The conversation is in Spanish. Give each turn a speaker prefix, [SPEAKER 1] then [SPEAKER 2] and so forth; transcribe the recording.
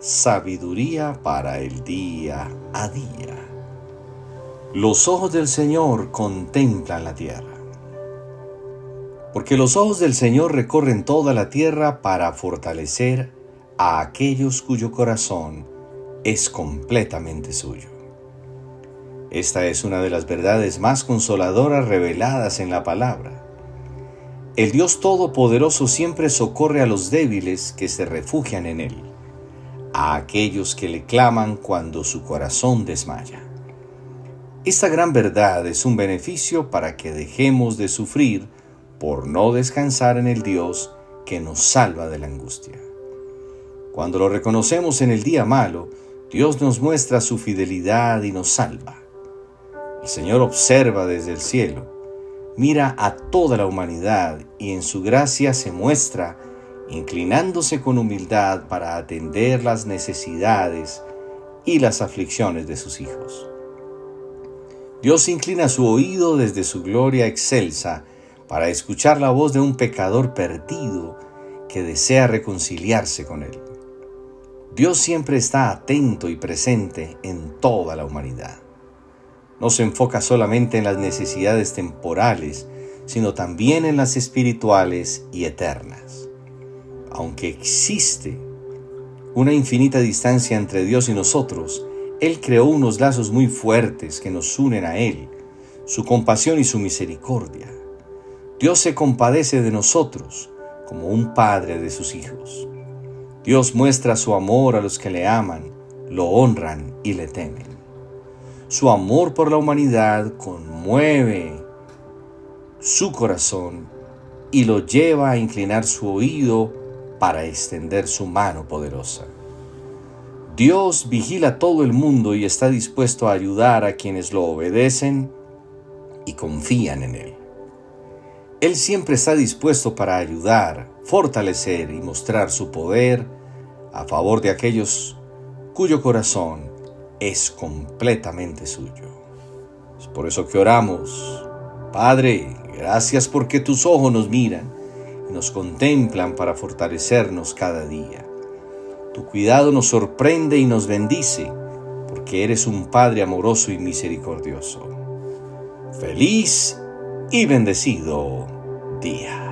[SPEAKER 1] sabiduría para el día a día. Los ojos del Señor contemplan la tierra. Porque los ojos del Señor recorren toda la tierra para fortalecer a aquellos cuyo corazón es completamente suyo. Esta es una de las verdades más consoladoras reveladas en la palabra. El Dios Todopoderoso siempre socorre a los débiles que se refugian en Él, a aquellos que le claman cuando su corazón desmaya. Esta gran verdad es un beneficio para que dejemos de sufrir por no descansar en el Dios que nos salva de la angustia. Cuando lo reconocemos en el día malo, Dios nos muestra su fidelidad y nos salva. El Señor observa desde el cielo, mira a toda la humanidad y en su gracia se muestra, inclinándose con humildad para atender las necesidades y las aflicciones de sus hijos. Dios inclina su oído desde su gloria excelsa para escuchar la voz de un pecador perdido que desea reconciliarse con Él. Dios siempre está atento y presente en toda la humanidad. No se enfoca solamente en las necesidades temporales, sino también en las espirituales y eternas. Aunque existe una infinita distancia entre Dios y nosotros, Él creó unos lazos muy fuertes que nos unen a Él, su compasión y su misericordia. Dios se compadece de nosotros como un padre de sus hijos. Dios muestra su amor a los que le aman, lo honran y le temen. Su amor por la humanidad conmueve su corazón y lo lleva a inclinar su oído para extender su mano poderosa. Dios vigila todo el mundo y está dispuesto a ayudar a quienes lo obedecen y confían en Él. Él siempre está dispuesto para ayudar, fortalecer y mostrar su poder a favor de aquellos cuyo corazón es completamente suyo. Es por eso que oramos. Padre, gracias porque tus ojos nos miran nos contemplan para fortalecernos cada día. Tu cuidado nos sorprende y nos bendice porque eres un Padre amoroso y misericordioso. Feliz y bendecido día.